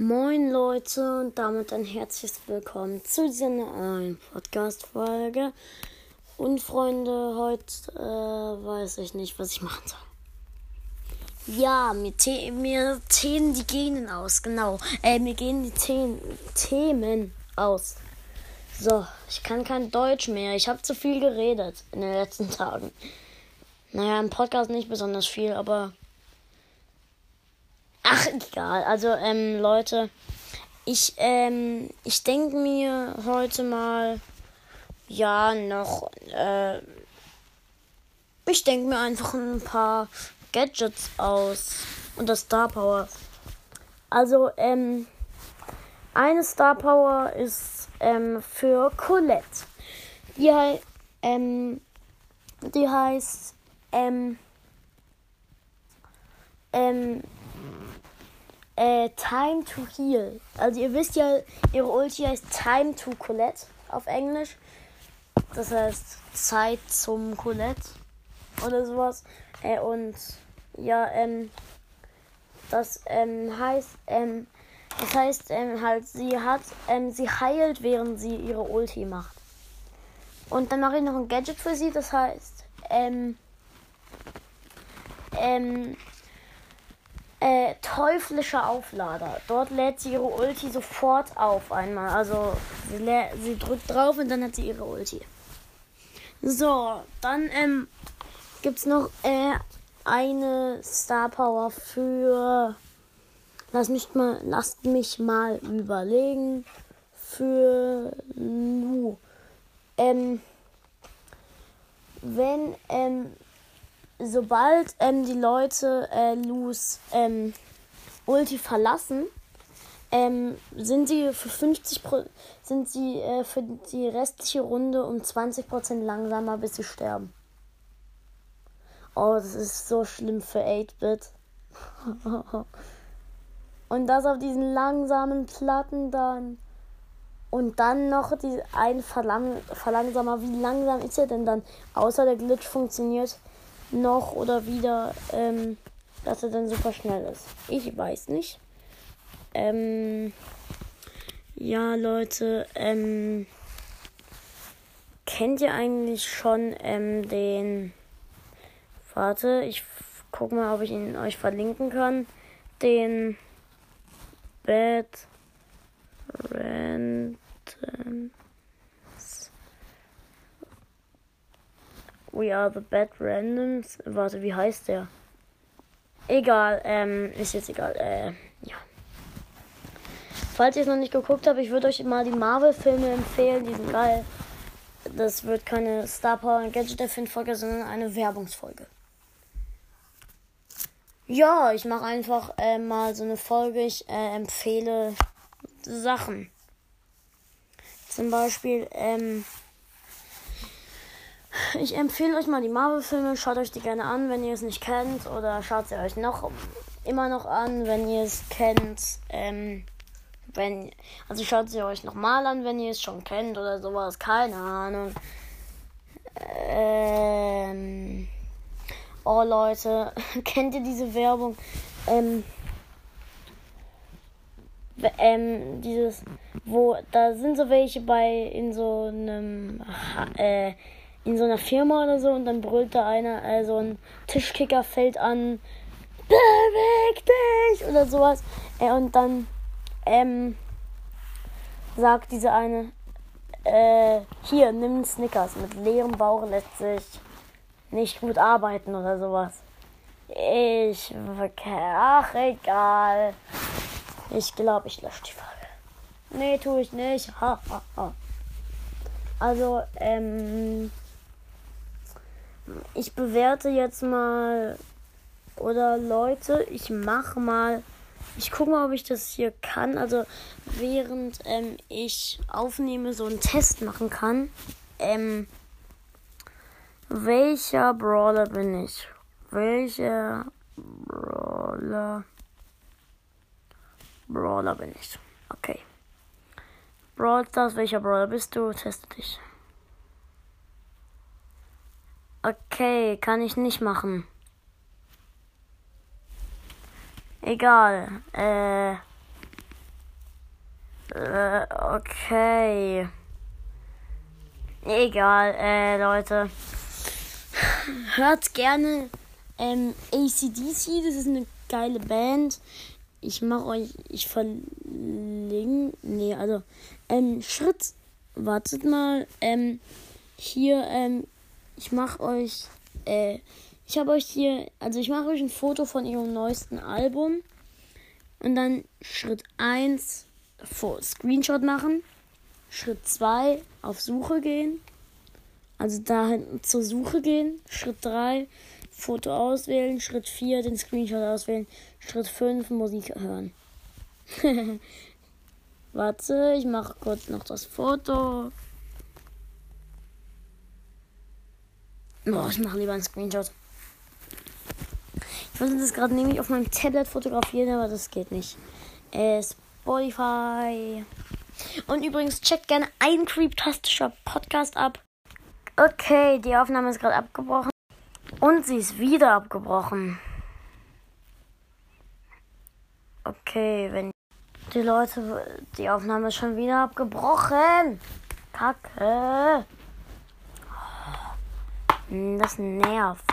Moin Leute und damit ein herzliches Willkommen zu dieser neuen Podcast-Folge. Und Freunde, heute äh, weiß ich nicht, was ich machen soll. Ja, mir, the mir zählen die Genen aus, genau. Äh, mir gehen die The Themen aus. So, ich kann kein Deutsch mehr. Ich habe zu viel geredet in den letzten Tagen. Naja, im Podcast nicht besonders viel, aber Ach, egal. Also, ähm, Leute, ich, ähm, ich denke mir heute mal, ja, noch, äh, ich denke mir einfach ein paar Gadgets aus und das Star Power. Also, ähm, eine Star Power ist, ähm, für Colette. Die, ähm, die heißt, ähm, ähm, äh, Time to Heal. Also ihr wisst ja, ihre Ulti heißt Time to Colette auf Englisch. Das heißt Zeit zum Colette oder sowas. Äh, und ja, ähm, das ähm, heißt, ähm, das heißt ähm, halt, sie hat, ähm, sie heilt, während sie ihre Ulti macht. Und dann mache ich noch ein Gadget für sie, das heißt, ähm, ähm, äh, teuflischer Auflader. Dort lädt sie ihre Ulti sofort auf einmal. Also sie, sie drückt drauf und dann hat sie ihre Ulti. So, dann ähm, gibt es noch äh, eine Star Power für. Lass mich mal, lasst mich mal überlegen. Für Lu. Ähm, wenn ähm, sobald ähm, die Leute äh, Lus ähm, Ulti verlassen, ähm, sind sie für 50 Pro sind sie äh, für die restliche Runde um 20% langsamer, bis sie sterben. Oh, das ist so schlimm für 8-Bit. Und das auf diesen langsamen Platten dann. Und dann noch die ein Verlang Verlangsamer. Wie langsam ist er denn dann? Außer der Glitch funktioniert noch oder wieder, ähm, dass er dann super schnell ist. Ich weiß nicht. Ähm, ja, Leute, ähm, kennt ihr eigentlich schon ähm, den. Warte, ich guck mal, ob ich ihn euch verlinken kann. Den Bad Random. We are the Bad Randoms. Warte, wie heißt der? Egal, ähm, ist jetzt egal. Äh, ja. Falls ihr es noch nicht geguckt habt, ich würde euch mal die Marvel-Filme empfehlen. Die sind geil. Das wird keine Star Power und Gadget Erfind-Folge, sondern eine Werbungsfolge. Ja, ich mache einfach äh, mal so eine Folge. Ich äh, empfehle Sachen. Zum Beispiel, ähm, ich empfehle euch mal die Marvel-Filme. Schaut euch die gerne an, wenn ihr es nicht kennt. Oder schaut sie euch noch immer noch an, wenn ihr es kennt. Ähm, wenn, also schaut sie euch nochmal an, wenn ihr es schon kennt oder sowas. Keine Ahnung. Ähm, oh Leute, kennt ihr diese Werbung? Ähm, ähm, dieses, wo, da sind so welche bei in so einem, äh, in so einer Firma oder so und dann brüllt da einer, äh, so ein Tischkicker fällt an, beweg dich oder sowas. Äh, und dann ähm, sagt diese eine, äh, hier, nimm Snickers. Mit leerem Bauch lässt sich nicht gut arbeiten oder sowas. Ich, ach, egal. Ich glaube, ich lösche die Frage. Nee, tue ich nicht. Ha, ha, ha. Also, ähm, ich bewerte jetzt mal. Oder Leute, ich mache mal. Ich gucke mal, ob ich das hier kann. Also während ähm, ich aufnehme, so einen Test machen kann. Ähm, welcher Brawler bin ich? Welcher Brawler? Brawler bin ich. Okay. Brawl Stars, welcher Brawler bist du? Teste dich. Okay, kann ich nicht machen. Egal. Äh, Äh, okay. Egal, äh, Leute. Hört gerne ähm, ACDC, das ist eine geile Band. Ich mache euch, ich verlinke, nee, also, ähm, Schritt, wartet mal, ähm, hier, ähm, ich mache euch, äh, ich habe euch hier, also ich mache euch ein Foto von ihrem neuesten Album. Und dann Schritt 1, Screenshot machen, Schritt 2, auf Suche gehen, also da zur Suche gehen, Schritt 3, Foto auswählen, Schritt 4 den Screenshot auswählen, Schritt 5 Musik hören. Warte, ich mache kurz noch das Foto. Oh, ich mache lieber einen Screenshot. Ich wollte das gerade nämlich auf meinem Tablet fotografieren, aber das geht nicht. Äh, Spotify. Und übrigens checkt gerne ein Creeptastischer Podcast ab. Okay, die Aufnahme ist gerade abgebrochen. Und sie ist wieder abgebrochen. Okay, wenn die Leute. Die Aufnahme ist schon wieder abgebrochen. Kacke. Hm, das nervt.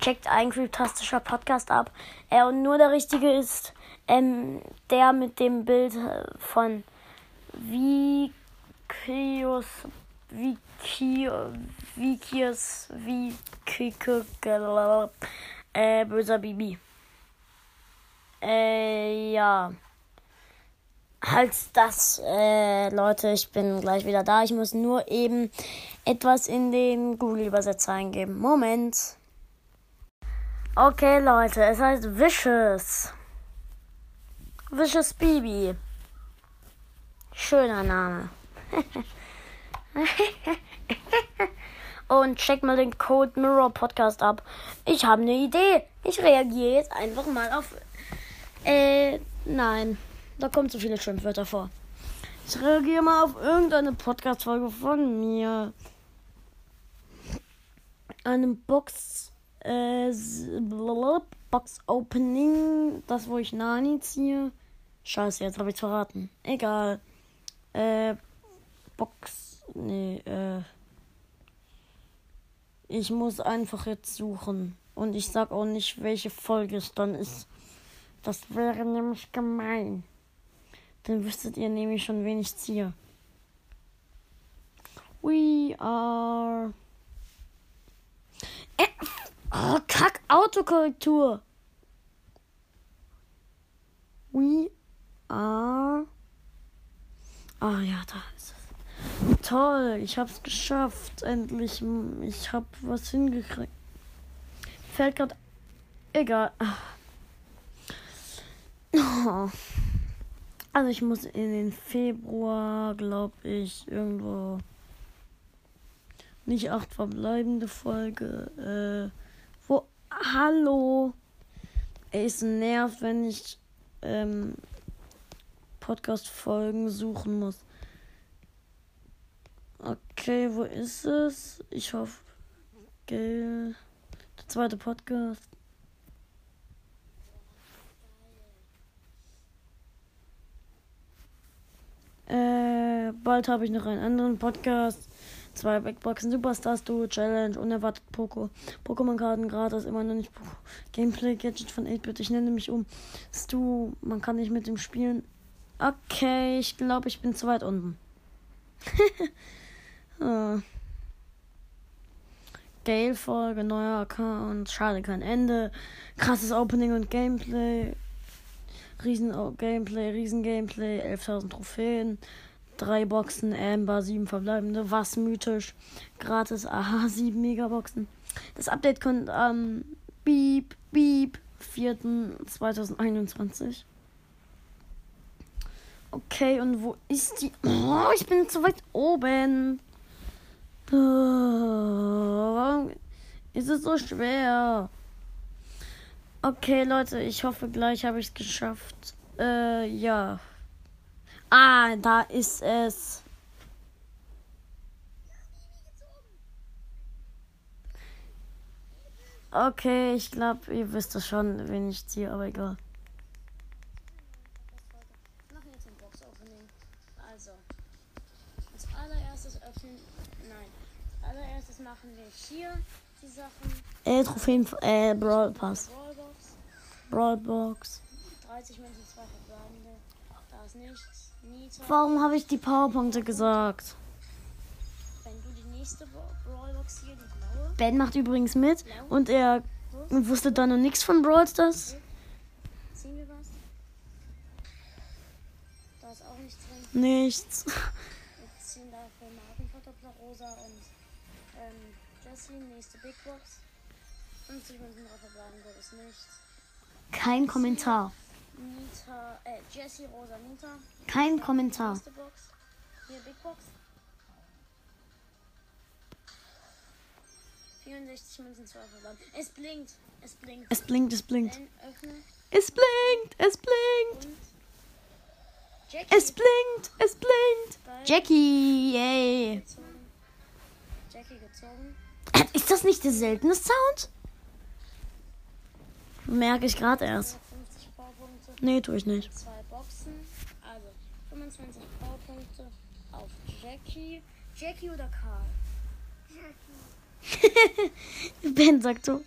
Checkt ein fantastischer Podcast ab. Er und nur der richtige ist ähm, der mit dem Bild von Vikius Wiki, Wikius, Wiki, äh, böser Bibi. Äh, ja. Halt das, äh, Leute, ich bin gleich wieder da. Ich muss nur eben etwas in den Google-Übersetzer eingeben. Moment. Okay, Leute, es heißt Vicious. Vicious Bibi. Schöner Name. Und check mal den Code Mirror Podcast ab. Ich habe eine Idee. Ich reagiere jetzt einfach mal auf. Äh, nein. Da kommen zu viele Schimpfwörter vor. Ich reagiere mal auf irgendeine Podcast-Folge von mir. Einem Box. Äh, Box Opening. Das, wo ich Nani ziehe. Scheiße, jetzt habe ich verraten. Egal. Äh, Box Nee, äh. Ich muss einfach jetzt suchen. Und ich sag auch nicht, welche Folge es dann ist. Das wäre nämlich gemein. Dann wüsstet ihr nämlich schon, wen ich ziehe. We are. Äh, oh, kack, Autokorrektur. We are. Ah ja, da ist es. Toll, ich hab's geschafft. Endlich. Ich hab was hingekriegt. Fällt grad. Egal. Also ich muss in den Februar, glaube ich, irgendwo nicht acht verbleibende Folge. Äh, wo. Hallo. Es nervt, wenn ich ähm, Podcast-Folgen suchen muss. Okay, wo ist es? Ich hoffe, gell. Der zweite Podcast. Äh, bald habe ich noch einen anderen Podcast. Zwei Backboxen Superstars Duo Challenge, unerwartet Poco. Pokémon-Karten gratis, immer noch nicht Gameplay-Gadget von 8-Bit. Ich nenne mich um. Stu, man kann nicht mit dem spielen. Okay, ich glaube, ich bin zu weit unten. Ah. Gale-Folge, neuer Account, schade kein Ende. Krasses Opening und Gameplay. Riesen Gameplay, Riesen Gameplay, 11.000 Trophäen. Drei Boxen, Amber, sieben verbleibende, was mythisch. Gratis, aha, sieben Megaboxen. Das Update kommt am Beep, Beep, 4.2021. Okay, und wo ist die? Oh, ich bin zu weit oben. Warum ist es so schwer? Okay, Leute, ich hoffe, gleich habe ich es geschafft. Äh, ja. Ah, da ist es. Okay, ich glaube, ihr wisst es schon, wen ich ziehe, aber egal. Also, als allererstes öffnen. Nein. Als allererstes machen wir hier die Sachen. Äh, Trophäen, äh, Brawl Pass. Brawlbox. Brawl Box. 30 Münzen, zwei verbleibende. Da ist nichts. Nita. Warum habe ich die Powerpunkte gesagt? Wenn du die nächste Bra- Brawlbox hier, die blaue. Ben macht übrigens mit und er wusste da noch nichts von Brawl Stars. Ziehen wir was? Da ist auch nichts drin. Nichts. Wir ziehen dafür Markenverdoppler Rosa und ähm, Jessie, nächste Big Box. 50 Münzen drauf verbleibende ist nichts. Kein Kommentar. Nita, äh, Jessie, Rosa, Nita. Kein Kommentar. Hier Big Box. 64 Münzen, zwei verbleiben. Es blinkt. Es blinkt. Es blinkt, es blinkt. Es blinkt, es blinkt. Es blinkt, es blinkt. Jackie, yay. gezogen. Jackie gezogen. Ist das nicht der seltene Sound? Merke ich gerade erst. 50 Powerpunkte. Nee, tue ich nicht. Zwei Boxen. Also 25 Powerpunkte auf Jackie. Jackie oder Karl? Ben sagt so.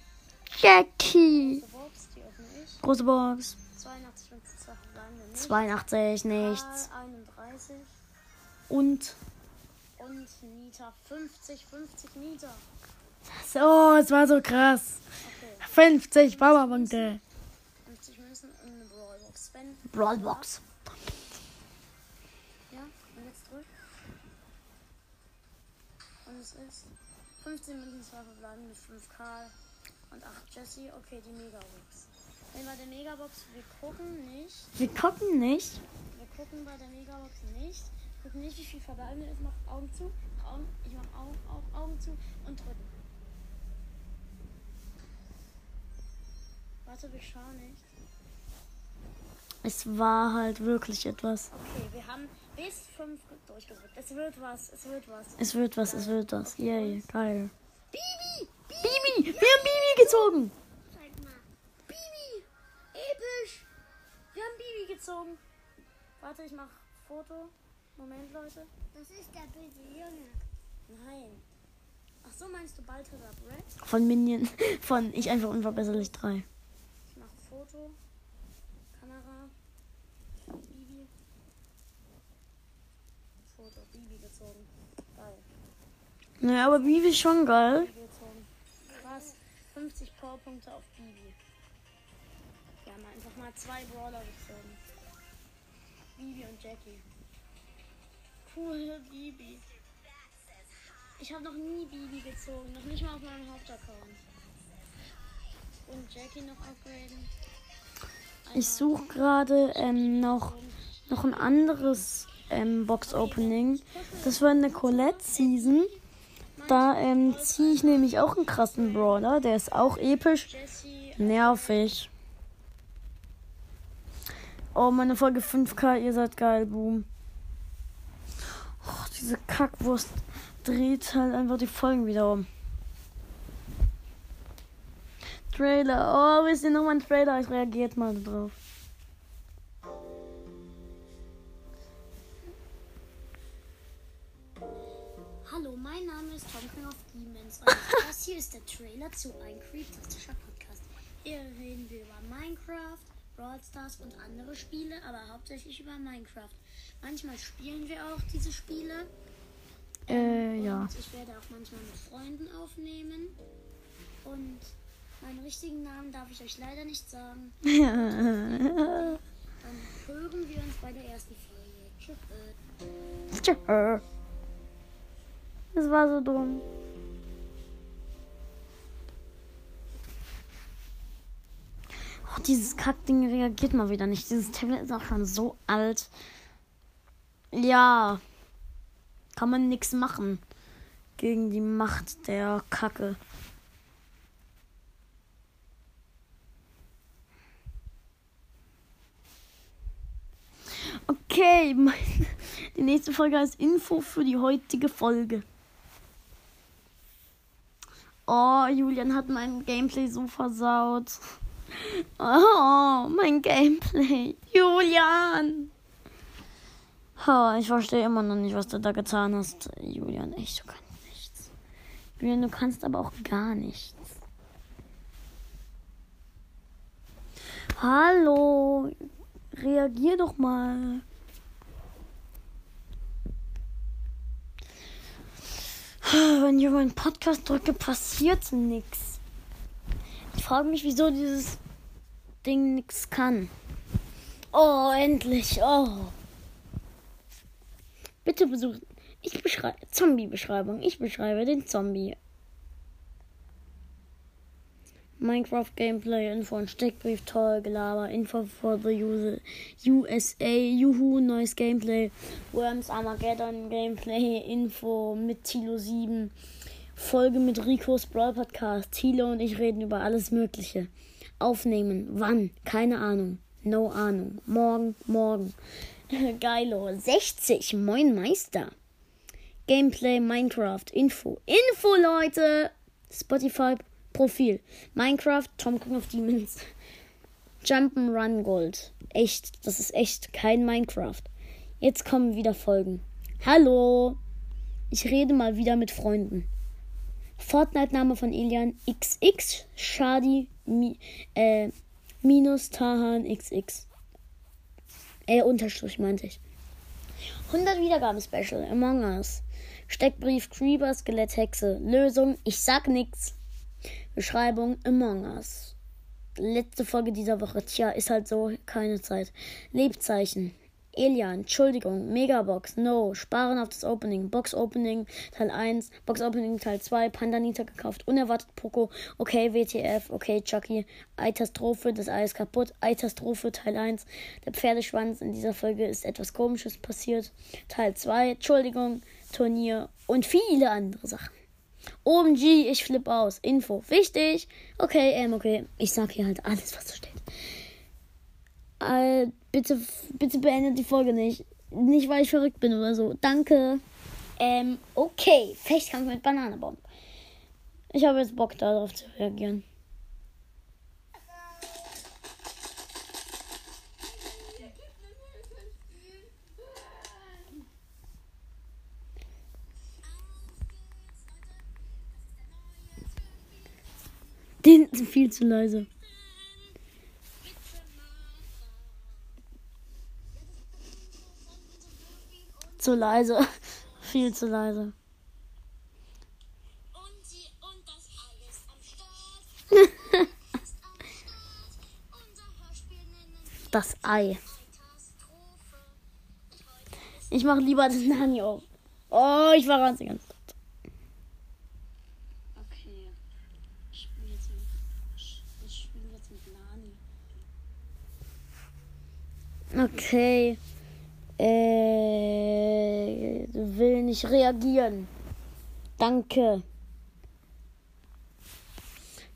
Jackie. Große Box, die öffne ich. Große Box. 82 Münzen, zwei verbleibende nicht. 82, nichts. Karl 31. Und. Und Nita 50, 50 Nita. So, es war so krass. Okay, 50 Powerpunkte. 50 Münzen und eine Brawlbox. Brawlbox. Ja, und jetzt drück. Und es ist 15 Münzen, zwei verbleiben mit 5 Karl und 8 Jessie. Okay, die Megabox. Wenn bei der Megabox, wir gucken nicht. Wir gucken nicht. Wir gucken bei der Megabox nicht. Gucken nicht, wie viel verbleibende ist. Mach Augen zu. Augen, ich mach Augen, Augen, Augen zu und drücken. Warte, wir schauen nicht. Es war halt wirklich etwas. Okay, wir haben bis 5 durchgedrückt. Es wird was, es wird was. Es wird was, es wird was. Yay, geil. Bibi! Bibi! Wir haben Bibi gezogen! Zeig mal. Bibi! Episch! Wir haben Bibi gezogen. Warte, ich mach Foto. Moment, Leute. Das ist der böse Junge. Nein. Ach so, meinst du Balthasar Brett? Von Minion. Von Ich einfach unverbesserlich 3. Ich mach Foto. Kamera. Bibi. Foto. Bibi gezogen. Geil. Naja, aber Bibi ist schon geil. Bibi gezogen. Krass. 50 Powerpunkte auf Bibi. Wir haben einfach mal zwei Brawler gezogen. Bibi und Jackie. Cool, Bibi. Ich habe noch nie Bibi gezogen. Noch nicht mal auf meinem Hauptaccount. Und Jackie noch upgraden. Ich suche gerade ähm, noch, noch ein anderes ähm, Box-Opening. Das war eine Colette-Season. Da ähm, ziehe ich nämlich auch einen krassen Brawler. Der ist auch episch. Nervig. Oh, meine Folge 5K, ihr seid geil, Boom. Oh, diese Kackwurst dreht halt einfach die Folgen wieder um. Trailer. Oh, wisst ihr nochmal ein Trailer? Ich reagiert mal drauf. Hier ist der Trailer zu ein Creeptastischer Podcast. Hier reden wir über Minecraft, Brawl Stars und andere Spiele, aber hauptsächlich über Minecraft. Manchmal spielen wir auch diese Spiele. Äh, ja. Und ich werde auch manchmal mit Freunden aufnehmen. Und meinen richtigen Namen darf ich euch leider nicht sagen. Dann hören wir uns bei der ersten Folge. Tschüss. Tschö. Das war so dumm. Oh, dieses Kackding reagiert mal wieder nicht. Dieses Tablet ist auch schon so alt. Ja. Kann man nichts machen gegen die Macht der Kacke. Okay, die nächste Folge heißt Info für die heutige Folge. Oh, Julian hat mein Gameplay so versaut. Oh, mein Gameplay. Julian. Ha, ich verstehe immer noch nicht, was du da getan hast, Julian. Echt, du kannst nichts. Julian, du kannst aber auch gar nichts. Hallo, reagier doch mal. Wenn ich auf einen Podcast drücke, passiert nichts. Frage mich, wieso dieses Ding nichts kann. Oh, endlich. Oh. Bitte besuchen. Ich beschreibe Zombie-Beschreibung. Ich beschreibe den Zombie. Minecraft Gameplay, Info und Steckbrief, toll, Gelaber, Info for the user, USA, Juhu, neues Gameplay, Worms Armageddon Gameplay, Info mit Tilo 7, Folge mit Ricos Brawl Podcast, Tilo und ich reden über alles Mögliche. Aufnehmen, wann, keine Ahnung, no Ahnung, morgen, morgen. Geilo, 60, moin Meister. Gameplay, Minecraft, Info, Info Leute, Spotify, Profil. Minecraft, Tom King of Demons. Jump'n'Run Gold. Echt, das ist echt kein Minecraft. Jetzt kommen wieder Folgen. Hallo! Ich rede mal wieder mit Freunden. Fortnite-Name von Elian XX Shadi mi, äh, minus Tahan XX. Äh, Unterstrich meinte ich. 100 Wiedergaben Special Among Us. Steckbrief Creeper Skelett Hexe. Lösung Ich sag nix. Beschreibung Among Us. Letzte Folge dieser Woche. Tja, ist halt so, keine Zeit. Lebzeichen. Elian, Entschuldigung, Megabox, No, Sparen auf das Opening, Box Opening Teil 1, Box Opening Teil 2, Pandanita gekauft, unerwartet Poco, okay, WTF, okay, Chucky, Eitastrophe, das Ei ist kaputt, Eitastrophe Teil 1, der Pferdeschwanz, in dieser Folge ist etwas komisches passiert, Teil 2, Entschuldigung, Turnier und viele andere Sachen. OMG, ich flippe aus. Info. Wichtig. Okay, ähm, okay. Ich sag hier halt alles, was da steht. Äh, bitte, bitte beendet die Folge nicht. Nicht, weil ich verrückt bin oder so. Danke. Ähm, okay. Fechtkampf mit Bananenbomb. Ich habe jetzt Bock darauf zu reagieren. Den sind viel zu leise. Zu leise. Viel zu leise. Und sie und das Ei Das. Ich mache lieber den Nani auf. Oh, ich war ganz Zeit. Okay. Ich spiele jetzt mit, ich spiele jetzt mit Lani. Okay. Äh, will nicht reagieren. Danke.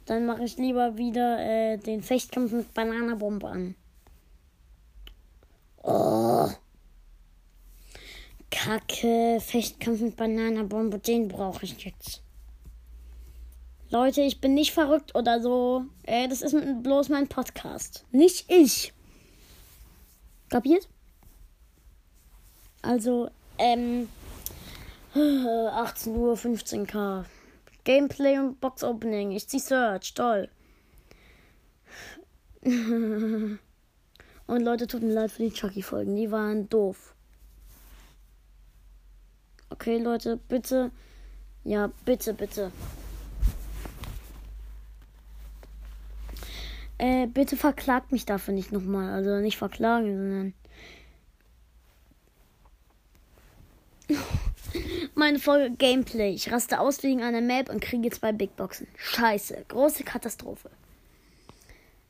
Dann mache ich lieber wieder äh, den Fechtkampf mit Bananenbombe an. Oh. Kacke, Fechtkampf mit Bananenbombe, den brauche ich jetzt. Leute, ich bin nicht verrückt oder so. Äh, das ist bloß mein Podcast. Nicht ich. Kapiert? Also, ähm, 18 Uhr, 15k. Gameplay und Box Opening. Ich zieh Search, toll. und Leute, tut mir leid für die Chucky-Folgen. Die waren doof. Okay, Leute, bitte. Ja, bitte, bitte. Äh, bitte verklagt mich dafür nicht nochmal. Also nicht verklagen, sondern. Meine Folge Gameplay. Ich raste aus wegen einer Map und kriege zwei Big Boxen. Scheiße. Große Katastrophe.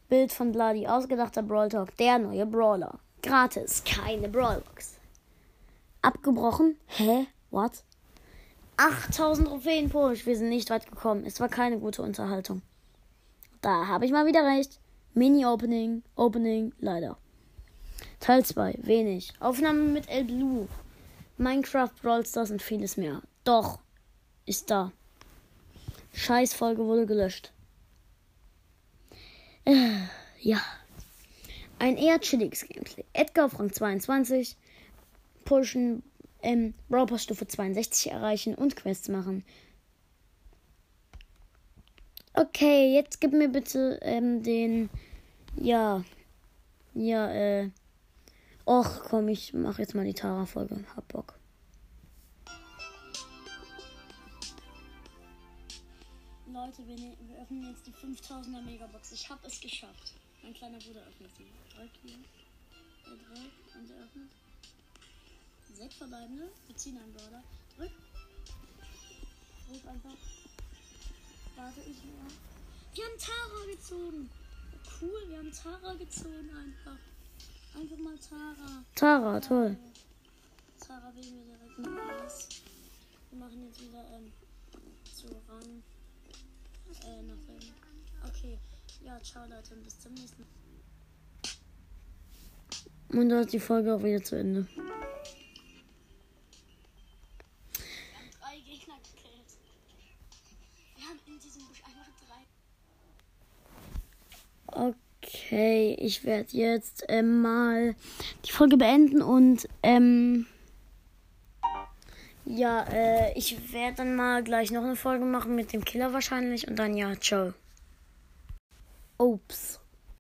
Bild von Bloody. Ausgedachter Brawl Talk. Der neue Brawler. Gratis. Keine Brawlbox. Abgebrochen? Hä? What? 8000 Trophäen Push. Wir sind nicht weit gekommen. Es war keine gute Unterhaltung. Da habe ich mal wieder recht. Mini-Opening. Opening. Leider. Teil 2. Wenig. Aufnahme mit El Blue. Minecraft, Brawl Stars und vieles mehr. Doch, ist da. Scheißfolge wurde gelöscht. Äh, ja. Ein eher chilliges Gameplay. Edgar auf Rang 22. pushen, ähm, Brawl Stufe 62 erreichen und Quests machen. Okay, jetzt gib mir bitte ähm, den. Ja. Ja, äh. Och, komm, ich mach jetzt mal die Tara-Folge. Hab Bock. Leute, wir, ne wir öffnen jetzt die 5000er Megabox. Ich habe es geschafft. Mein kleiner Bruder öffnet sie. Drück hier. Er drückt und er öffnet. Sechs verbleibende. Wir ziehen einen Brawler. Drück. Drück einfach. Warte ich nur. Wir haben Tara gezogen. Cool, wir haben Tara gezogen einfach. Einfach mal Tara. Tara, toll. Tara wählen wir direkt mal aus. Wir machen jetzt wieder ähm, so ran. Äh, nach dem. Okay. Ja, ciao Leute und bis zum nächsten Mal. Und da ist die Folge auch wieder zu Ende. Drei Okay, ich werde jetzt ähm, mal die Folge beenden und ähm, ja, äh, ich werde dann mal gleich noch eine Folge machen mit dem Killer wahrscheinlich und dann ja, ciao. Ups.